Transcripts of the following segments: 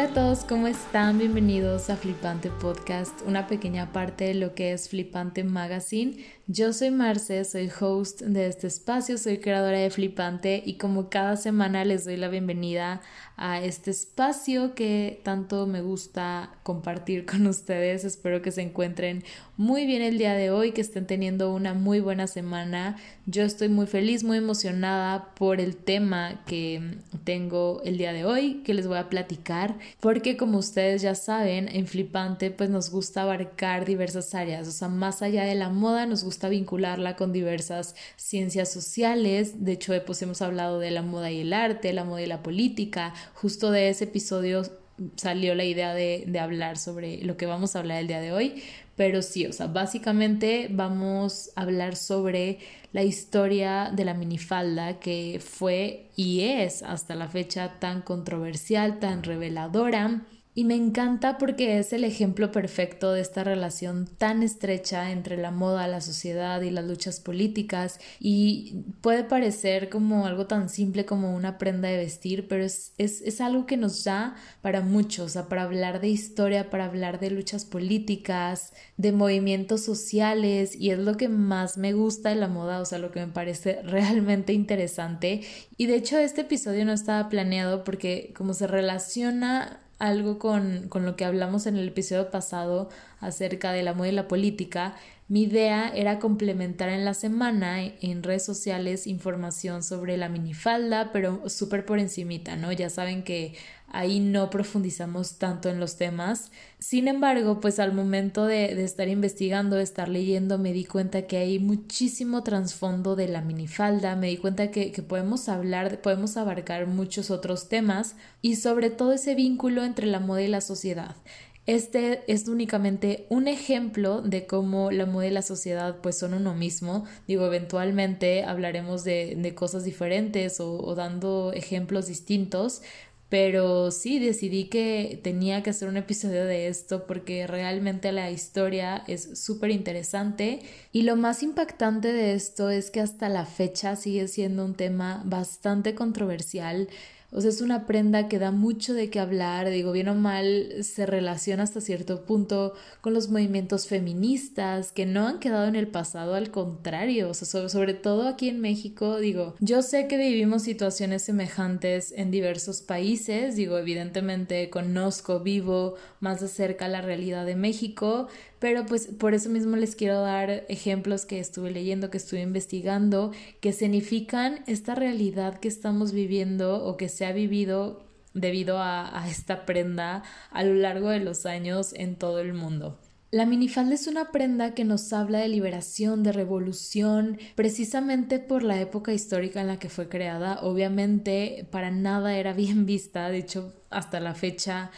Hola a todos, ¿cómo están? Bienvenidos a Flipante Podcast, una pequeña parte de lo que es Flipante Magazine. Yo soy Marce, soy host de este espacio, soy creadora de Flipante y como cada semana les doy la bienvenida a este espacio que tanto me gusta compartir con ustedes. Espero que se encuentren muy bien el día de hoy, que estén teniendo una muy buena semana. Yo estoy muy feliz, muy emocionada por el tema que tengo el día de hoy, que les voy a platicar, porque como ustedes ya saben, en Flipante pues nos gusta abarcar diversas áreas, o sea, más allá de la moda nos gusta vincularla con diversas ciencias sociales. De hecho, pues hemos hablado de la moda y el arte, la moda y la política. Justo de ese episodio salió la idea de, de hablar sobre lo que vamos a hablar el día de hoy. Pero sí, o sea, básicamente vamos a hablar sobre la historia de la minifalda que fue y es hasta la fecha tan controversial, tan reveladora y me encanta porque es el ejemplo perfecto de esta relación tan estrecha entre la moda, la sociedad y las luchas políticas. Y puede parecer como algo tan simple como una prenda de vestir, pero es, es, es algo que nos da para muchos, o sea, para hablar de historia, para hablar de luchas políticas, de movimientos sociales y es lo que más me gusta de la moda, o sea, lo que me parece realmente interesante. Y de hecho este episodio no estaba planeado porque como se relaciona algo con, con, lo que hablamos en el episodio pasado acerca del amor y la política, mi idea era complementar en la semana en redes sociales información sobre la minifalda, pero súper por encimita, ¿no? Ya saben que ahí no profundizamos tanto en los temas. Sin embargo, pues al momento de, estar investigando, de estar leyendo, me di cuenta que hay muchísimo trasfondo de la minifalda, me di cuenta que, que podemos hablar, podemos abarcar muchos otros temas y sobre todo ese vínculo entre la moda y la sociedad. Este es únicamente un ejemplo de cómo la moda y la sociedad pues son uno mismo. Digo, eventualmente hablaremos de, de cosas diferentes o dando ejemplos distintos, pero sí decidí que tenía que hacer un episodio de esto porque realmente la historia es súper interesante y lo más impactante de esto es que hasta la fecha sigue siendo un tema bastante controversial o sea, es una prenda que da mucho de qué hablar, digo, bien o mal, se relaciona hasta cierto punto con los movimientos feministas que no han quedado en el pasado, al contrario, o sea, sobre, sobre todo aquí en México, digo, yo sé que vivimos situaciones semejantes en diversos países, digo, evidentemente conozco, vivo más de cerca la realidad de México, pero pues por eso mismo les quiero dar ejemplos que estuve leyendo, que estuve investigando, que significan esta realidad que estamos viviendo o que ha vivido debido a, a esta prenda a lo largo de los años en todo el mundo. La minifalda es una prenda que nos habla de liberación, de revolución, precisamente por la época histórica en la que fue creada. Obviamente para nada era bien vista, de hecho hasta la fecha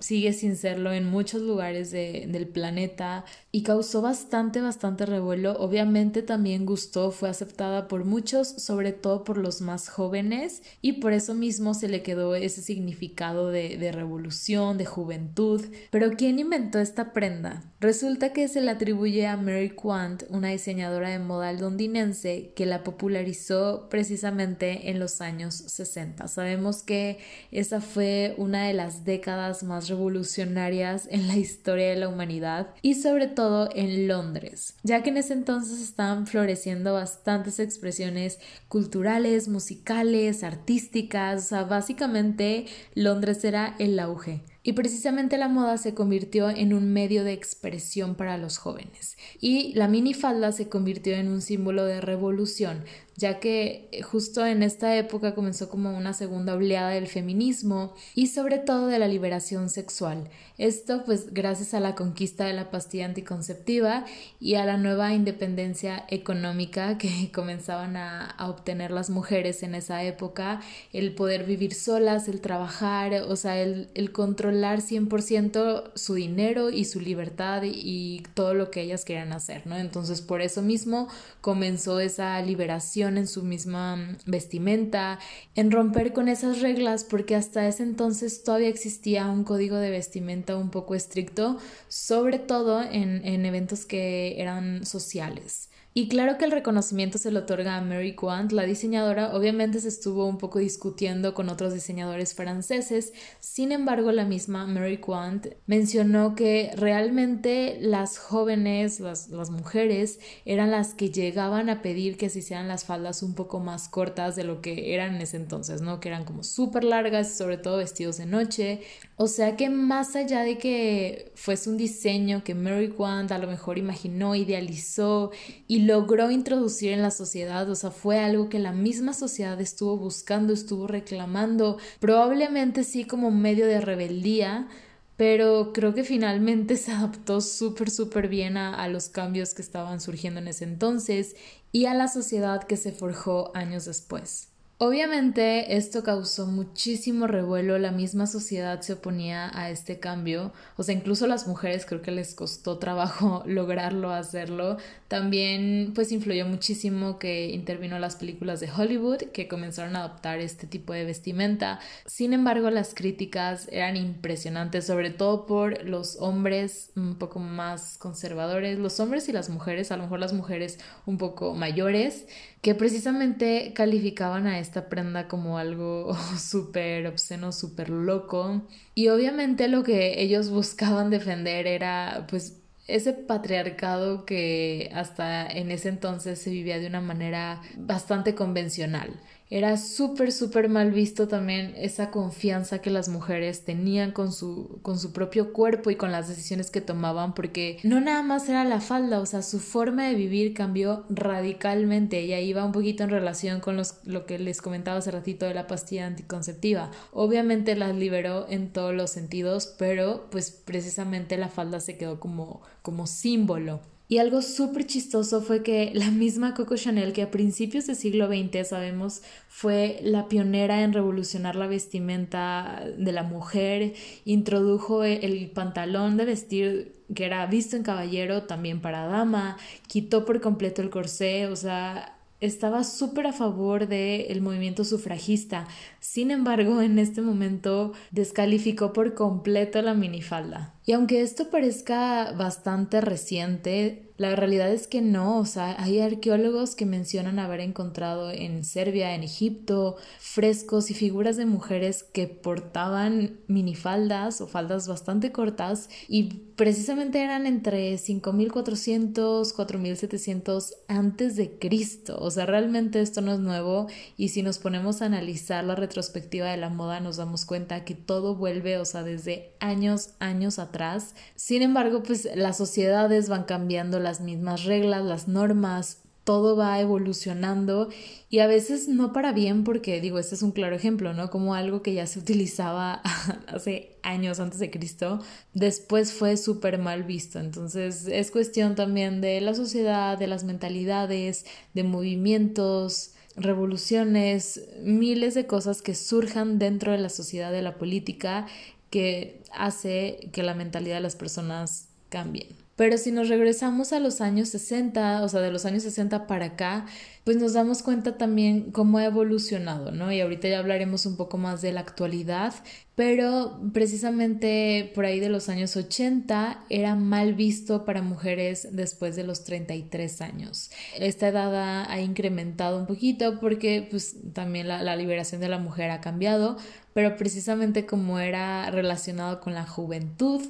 sigue sin serlo en muchos lugares del planeta y causó bastante, bastante revuelo. Obviamente también gustó, fue aceptada por muchos, sobre todo por los más jóvenes y por eso mismo se le quedó ese significado de, de revolución, de juventud. Pero ¿quién inventó esta prenda? Resulta que se le atribuye a Mary Quant, una diseñadora de moda londinense que la popularizó precisamente en los años 60. Sabemos que esa fue una de las décadas más revolucionarias en la historia de la humanidad y sobre todo en Londres, ya que en ese entonces estaban floreciendo bastantes expresiones culturales, musicales, artísticas, básicamente Londres era el auge. Y precisamente la moda se convirtió en un medio de expresión para los jóvenes. Y la minifalda se convirtió en un símbolo de revolución, ya que eh, justo en esta época comenzó como una segunda oleada del feminismo y sobre todo de la liberación sexual. Esto pues gracias a la conquista de la pastilla anticonceptiva y a la nueva independencia económica que comenzaban a, obtener las mujeres en esa época, el poder vivir solas, el trabajar, o sea, el, el controlar 100% su dinero y su libertad y, y todo lo que ellas querían hacer, ¿no? Entonces por eso mismo comenzó esa liberación en su misma mm, vestimenta, en romper con esas reglas porque hasta ese entonces todavía existía un código de vestimenta un poco estricto, sobre todo en, en eventos que eran sociales. Y claro que el reconocimiento se le otorga a Mary Quant, la diseñadora obviamente se estuvo un poco discutiendo con otros diseñadores franceses, sin embargo la misma Mary Quant mencionó que realmente las jóvenes, las, las mujeres, eran las que llegaban a pedir que se hicieran las faldas un poco más cortas de lo que eran en ese entonces, ¿no? Que eran como súper largas sobre todo vestidos de noche. O sea que más allá de que fuese un diseño que Mary Quant a lo mejor imaginó, idealizó y logró introducir en la sociedad, o sea, fue algo que la misma sociedad estuvo buscando, estuvo reclamando, probablemente sí como medio de rebeldía, pero creo que finalmente se adaptó súper, súper bien a, a, los cambios que estaban surgiendo en ese entonces y a la sociedad que se forjó años después. Obviamente esto causó muchísimo revuelo, la misma sociedad se oponía a este cambio, o sea, incluso las mujeres creo que les costó trabajo lograrlo, hacerlo. También pues influyó muchísimo que intervino las películas de Hollywood que comenzaron a adoptar este tipo de vestimenta. Sin embargo, las críticas eran impresionantes, sobre todo por los hombres un poco más conservadores, los hombres y las mujeres, a lo mejor las mujeres un poco mayores, que precisamente calificaban a esta prenda como algo súper obsceno, súper loco. Y obviamente lo que ellos buscaban defender era pues ese patriarcado que hasta en ese entonces se vivía de una manera bastante convencional. Era súper, súper mal visto también esa confianza que las mujeres tenían con su, con su propio cuerpo y con las decisiones que tomaban, porque no nada más era la falda, o sea, su forma de vivir cambió radicalmente. Ella iba un poquito en relación con los, lo que les comentaba hace ratito de la pastilla anticonceptiva. Obviamente las liberó en todos los sentidos, pero pues precisamente la falda se quedó como, como símbolo. Y algo súper chistoso fue que la misma Coco Chanel, que a principios del siglo XX sabemos fue la pionera en revolucionar la vestimenta de la mujer, introdujo el pantalón de vestir que era visto en caballero también para dama, quitó por completo el corsé, o sea, estaba súper a favor del movimiento sufragista. Sin embargo, en este momento descalificó por completo la minifalda. Y aunque esto parezca bastante reciente, la realidad es que no, o sea, hay arqueólogos que mencionan haber encontrado en Serbia, en Egipto, frescos y figuras de mujeres que portaban minifaldas o faldas bastante cortas y precisamente eran entre 5400, 4700 antes de Cristo. O sea, realmente esto no es nuevo y si nos ponemos a analizar la retrospectiva de la moda nos damos cuenta que todo vuelve, o sea, desde años, años atrás sin embargo, pues las sociedades van cambiando las mismas reglas, las normas, todo va evolucionando y a veces no para bien porque digo, este es un claro ejemplo, ¿no? Como algo que ya se utilizaba hace años antes de Cristo, después fue súper mal visto. Entonces es cuestión también de la sociedad, de las mentalidades, de movimientos, revoluciones, miles de cosas que surjan dentro de la sociedad, de la política que hace que la mentalidad de las personas cambie. Pero si nos regresamos a los años 60, o sea, de los años 60 para acá, pues nos damos cuenta también cómo ha evolucionado, ¿no? Y ahorita ya hablaremos un poco más de la actualidad, pero precisamente por ahí de los años 80 era mal visto para mujeres después de los 33 años. Esta edad ha incrementado un poquito porque pues también la, la liberación de la mujer ha cambiado, pero precisamente como era relacionado con la juventud,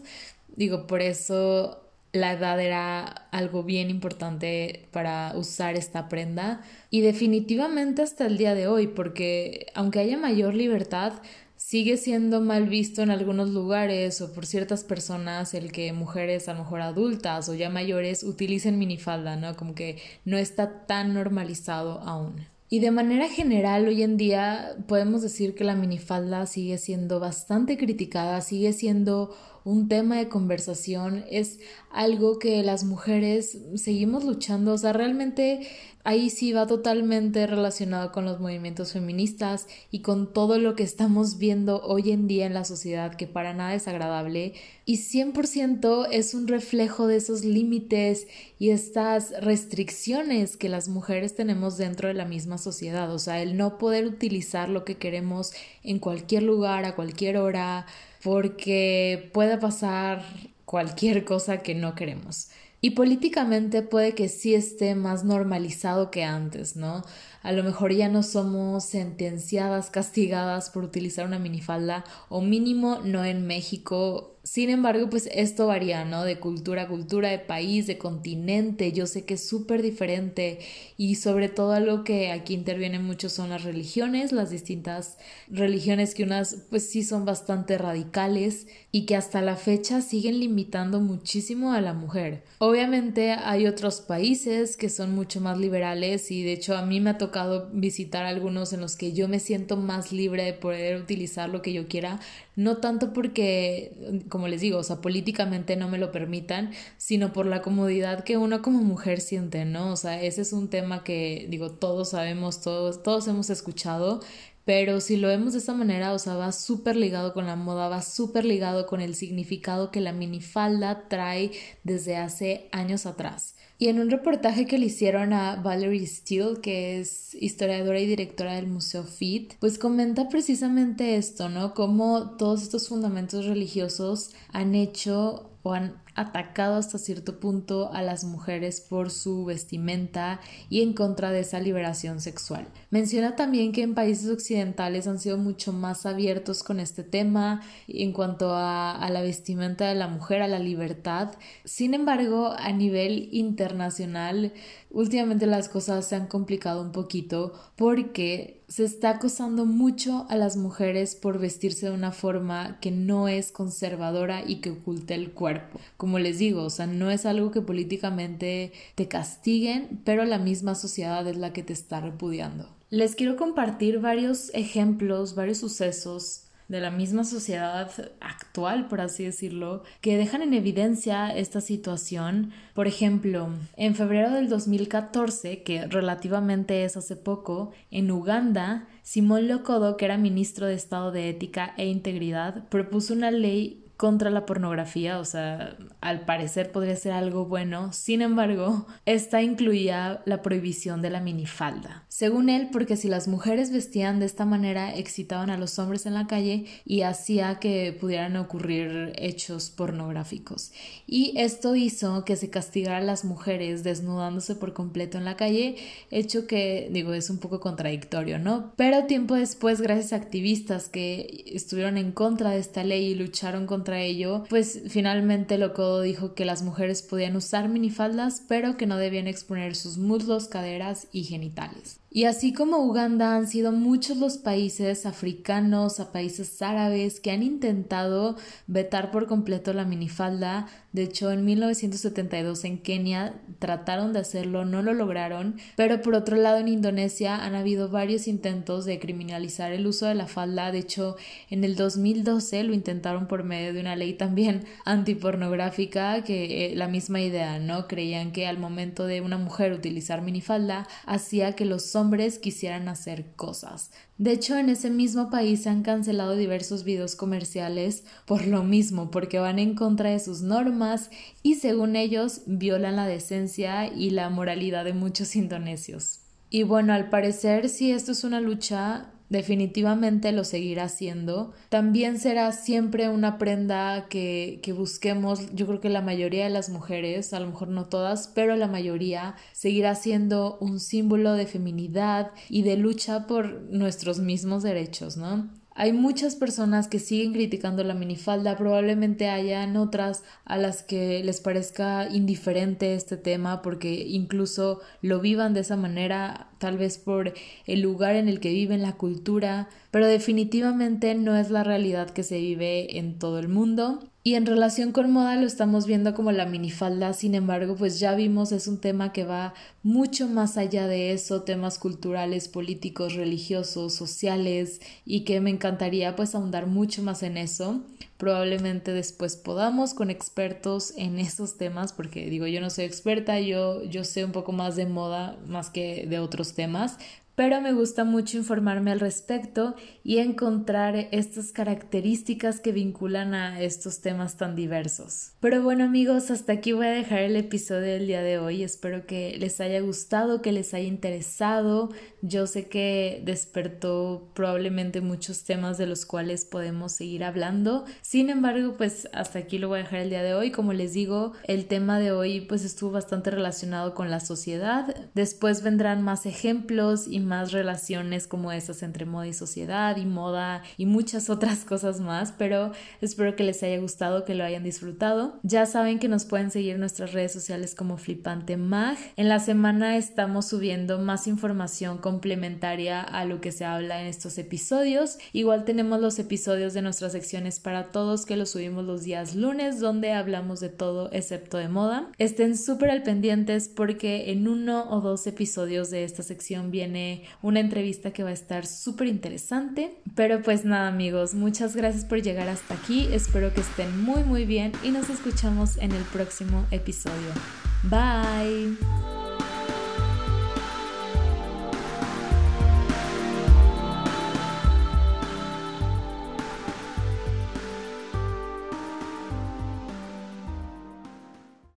digo, por eso la edad era algo bien importante para usar esta prenda y definitivamente hasta el día de hoy, porque aunque haya mayor libertad, sigue siendo mal visto en algunos lugares o por ciertas personas el que mujeres a lo mejor adultas o ya mayores utilicen minifalda, ¿no? Como que no está tan normalizado aún. Y de manera general, hoy en día podemos decir que la minifalda sigue siendo bastante criticada, sigue siendo un tema de conversación, es algo que las mujeres seguimos luchando, o sea, realmente ahí sí va totalmente relacionado con los movimientos feministas y con todo lo que estamos viendo hoy en día en la sociedad que para nada es agradable. Y 100% es un reflejo de esos límites y estas restricciones que las mujeres tenemos dentro de la misma sociedad, o sea, el no poder utilizar lo que queremos en cualquier lugar, a cualquier hora, porque puede pasar cualquier cosa que no queremos. Y políticamente puede que sí esté más normalizado que antes, ¿no? A lo mejor ya no somos sentenciadas, castigadas por utilizar una minifalda o mínimo no en México sin embargo, pues esto varía, ¿no? De cultura a cultura, de país, de continente. Yo sé que es súper diferente y sobre todo algo que aquí interviene mucho son las religiones, las distintas religiones que unas pues sí son bastante radicales y que hasta la fecha siguen limitando muchísimo a la mujer. Obviamente hay otros países que son mucho más liberales y de hecho a mí me ha tocado visitar algunos en los que yo me siento más libre de poder utilizar lo que yo quiera, no tanto porque como les digo, o sea, políticamente no me lo permitan, sino por la comodidad que uno como mujer siente, ¿no? O sea, ese es un tema que, digo, todos sabemos, todos, todos hemos escuchado, pero si lo vemos de esta manera, o sea, va súper ligado con la moda, va súper ligado con el significado que la minifalda trae desde hace años atrás. Y en un reportaje que le hicieron a Valerie Steele, que es historiadora y directora del Museo FIT, pues comenta precisamente esto, ¿no? Cómo todos estos fundamentos religiosos han hecho o han atacado hasta cierto punto a las mujeres por su vestimenta y en contra de esa liberación sexual. Menciona también que en países occidentales han sido mucho más abiertos con este tema en cuanto a, a la vestimenta de la mujer, a la libertad. Sin embargo, a nivel internacional, últimamente las cosas se han complicado un poquito porque se está acosando mucho a las mujeres por vestirse de una forma que no es conservadora y que oculte el cuerpo. Como les digo, o sea, no es algo que políticamente te castiguen, pero la misma sociedad es la que te está repudiando. Les quiero compartir varios ejemplos, varios sucesos de la misma sociedad actual, por así decirlo, que dejan en evidencia esta situación. Por ejemplo, en febrero del 2014, que relativamente es hace poco, en Uganda, Simón Lokodo, que era ministro de Estado de Ética e Integridad, propuso una ley contra la pornografía, o sea, al parecer podría ser algo bueno, sin embargo, esta incluía la prohibición de la minifalda. Según él, porque si las mujeres vestían de esta manera, excitaban a los hombres en la calle y hacía que pudieran ocurrir hechos pornográficos. Y esto hizo que se castigara a las mujeres desnudándose por completo en la calle, hecho que, digo, es un poco contradictorio, ¿no? Pero tiempo después, gracias a activistas que estuvieron en contra de esta ley y lucharon contra contra ello, pues finalmente Locodo dijo que las mujeres podían usar minifaldas, pero que no debían exponer sus muslos, caderas y genitales. Y así como Uganda han sido muchos los países africanos, a países árabes que han intentado vetar por completo la minifalda. De hecho, en 1972 en Kenia trataron de hacerlo, no lo lograron. Pero por otro lado, en Indonesia han habido varios intentos de criminalizar el uso de la falda. De hecho, en el 2012 lo intentaron por medio de una ley también antipornográfica, que eh, la misma idea, ¿no? Creían que al momento de una mujer utilizar minifalda hacía que los hombres quisieran hacer cosas. De hecho, en ese mismo país se han cancelado diversos videos comerciales por lo mismo, porque van en contra de sus normas y según ellos violan la decencia y la moralidad de muchos indonesios. Y bueno, al parecer, si esto es una lucha definitivamente lo seguirá haciendo. También será siempre una prenda que, que, busquemos, yo creo que la mayoría de las mujeres, a lo mejor no todas, pero la mayoría seguirá siendo un símbolo de feminidad y de lucha por nuestros mismos derechos, ¿no? Hay muchas personas que siguen criticando la minifalda, probablemente hayan otras a las que les parezca indiferente este tema porque incluso lo vivan de esa manera, tal vez por el lugar en el que viven, la cultura, pero definitivamente no es la realidad que se vive en todo el mundo y en relación con moda lo estamos viendo como la minifalda, sin embargo, pues ya vimos es un tema que va mucho más allá de eso, temas culturales, políticos, religiosos, sociales y que me encantaría pues ahondar mucho más en eso. Probablemente después podamos con expertos en esos temas, porque digo, yo no soy experta, yo, yo sé un poco más de moda más que de otros temas, pero me gusta mucho informarme al respecto y encontrar estas características que vinculan a estos temas tan diversos. Pero bueno amigos, hasta aquí voy a dejar el episodio del día de hoy. Espero que les haya gustado, que les haya interesado. Yo sé que despertó probablemente muchos temas de los cuales podemos seguir hablando. Sin embargo, pues hasta aquí lo voy a dejar el día de hoy. Como les digo, el tema de hoy pues estuvo bastante relacionado con la sociedad. Después vendrán más ejemplos y más relaciones como esas entre moda y sociedad y moda y muchas otras cosas más, pero espero que les haya gustado, que lo hayan disfrutado. Ya saben que nos pueden seguir en nuestras redes sociales como Flipante Mag. En la semana estamos subiendo más información complementaria a lo que se habla en estos episodios. Igual tenemos los episodios de nuestras secciones para todos que los subimos los días lunes donde hablamos de todo excepto de moda. Estén súper al pendientes porque en uno o dos episodios de esta sección viene una entrevista que va a estar súper interesante. Pero pues nada amigos, muchas gracias por llegar hasta aquí, espero que estén muy muy bien y nos escuchamos en el próximo episodio. Bye.